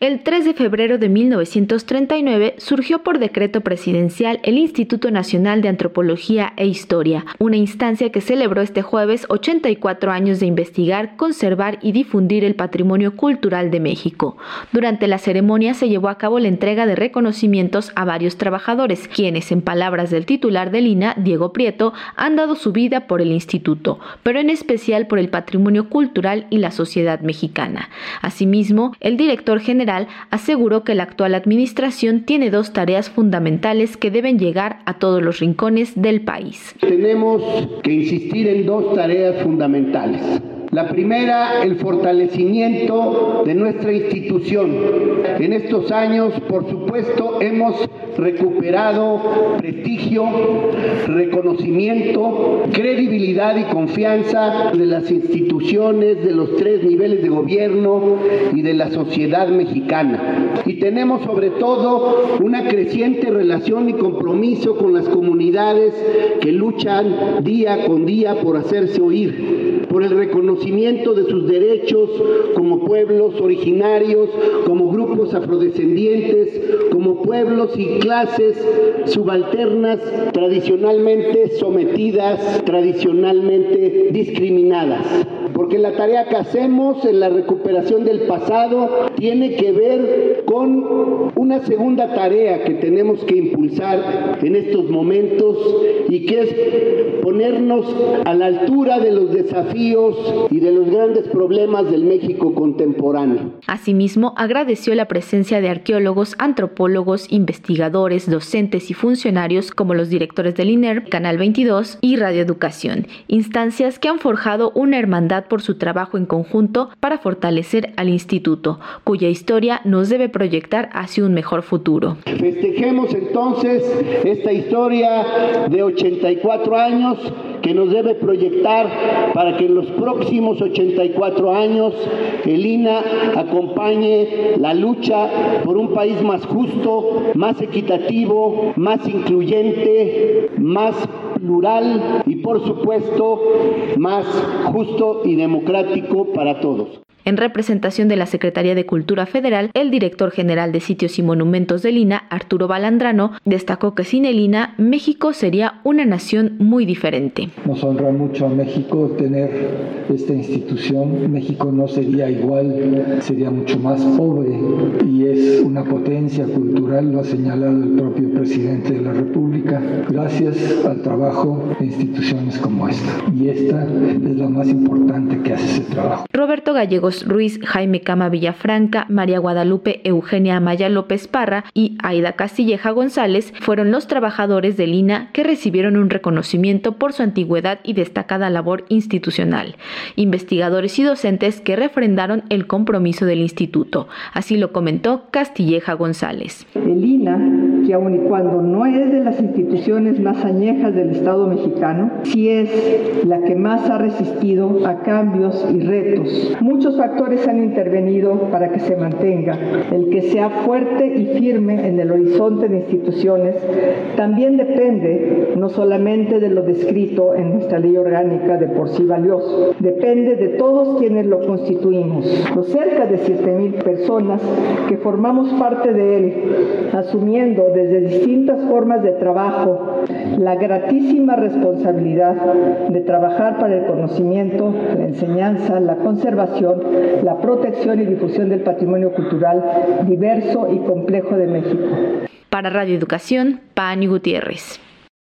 El 3 de febrero de 1939 surgió por decreto presidencial el Instituto Nacional de Antropología e Historia, una instancia que celebró este jueves 84 años de investigar, conservar y difundir el patrimonio cultural de México. Durante la ceremonia se llevó a cabo la entrega de reconocimientos a varios trabajadores, quienes, en palabras del titular del INA, Diego Prieto, han dado su vida por el instituto, pero en especial por el patrimonio cultural y la sociedad mexicana. Asimismo, el director general aseguró que la actual administración tiene dos tareas fundamentales que deben llegar a todos los rincones del país. Tenemos que insistir en dos tareas fundamentales. La primera, el fortalecimiento de nuestra institución. En estos años, por supuesto, hemos recuperado prestigio, reconocimiento, credibilidad y confianza de las instituciones, de los tres niveles de gobierno y de la sociedad mexicana. Y tenemos sobre todo una creciente relación y compromiso con las comunidades que luchan día con día por hacerse oír, por el reconocimiento de sus derechos como pueblos originarios, como grupos afrodescendientes, como pueblos y clases subalternas tradicionalmente sometidas, tradicionalmente discriminadas. Porque la tarea que hacemos en la recuperación del pasado tiene que ver con una segunda tarea que tenemos que impulsar en estos momentos y que es ponernos a la altura de los desafíos y de los grandes problemas del México contemporáneo. Asimismo, agradeció la presencia de arqueólogos, antropólogos, investigadores, docentes y funcionarios como los directores del INER, Canal 22 y Radio Educación, instancias que han forjado una hermandad por su trabajo en conjunto para fortalecer al instituto, cuya historia nos debe proyectar hacia un mejor futuro. Festejemos entonces esta historia de 84 años que nos debe proyectar para que en los próximos 84 años el INA acompañe la lucha por un país más justo, más equitativo, más incluyente, más plural y por supuesto más justo y democrático para todos. En representación de la Secretaría de Cultura Federal, el director general de Sitios y Monumentos del INA, Arturo Balandrano, destacó que sin el INA, México sería una nación muy diferente. Nos honra mucho a México tener esta institución. México no sería igual, sería mucho más pobre y es una potencia cultural, lo ha señalado el propio presidente de la República, gracias al trabajo de instituciones como esta. Y esta es la más importante que hace ese trabajo. Roberto Gallegos Ruiz, Jaime Cama Villafranca, María Guadalupe Eugenia Amaya López Parra y Aida Castilleja González fueron los trabajadores del INA que recibieron un reconocimiento por su antigüedad y destacada labor institucional. Investigadores y docentes que refrendaron el compromiso del instituto. Así lo comentó Castilleja González. El INA, que aun y cuando no es de las instituciones más añejas del Estado mexicano, sí es la que más ha resistido a cambios y retos. Muchos factores han intervenido para que se mantenga. El que sea fuerte y firme en el horizonte de instituciones también depende no solamente de lo descrito en nuestra ley orgánica de por sí valioso, depende de todos quienes lo constituimos, los cerca de 7.000 personas que formamos parte de él, asumiendo desde distintas formas de trabajo la gratísima responsabilidad de trabajar para el conocimiento, la enseñanza, la conservación, la protección y difusión del patrimonio cultural diverso y complejo de México. Para Radio Educación, Pani Gutiérrez.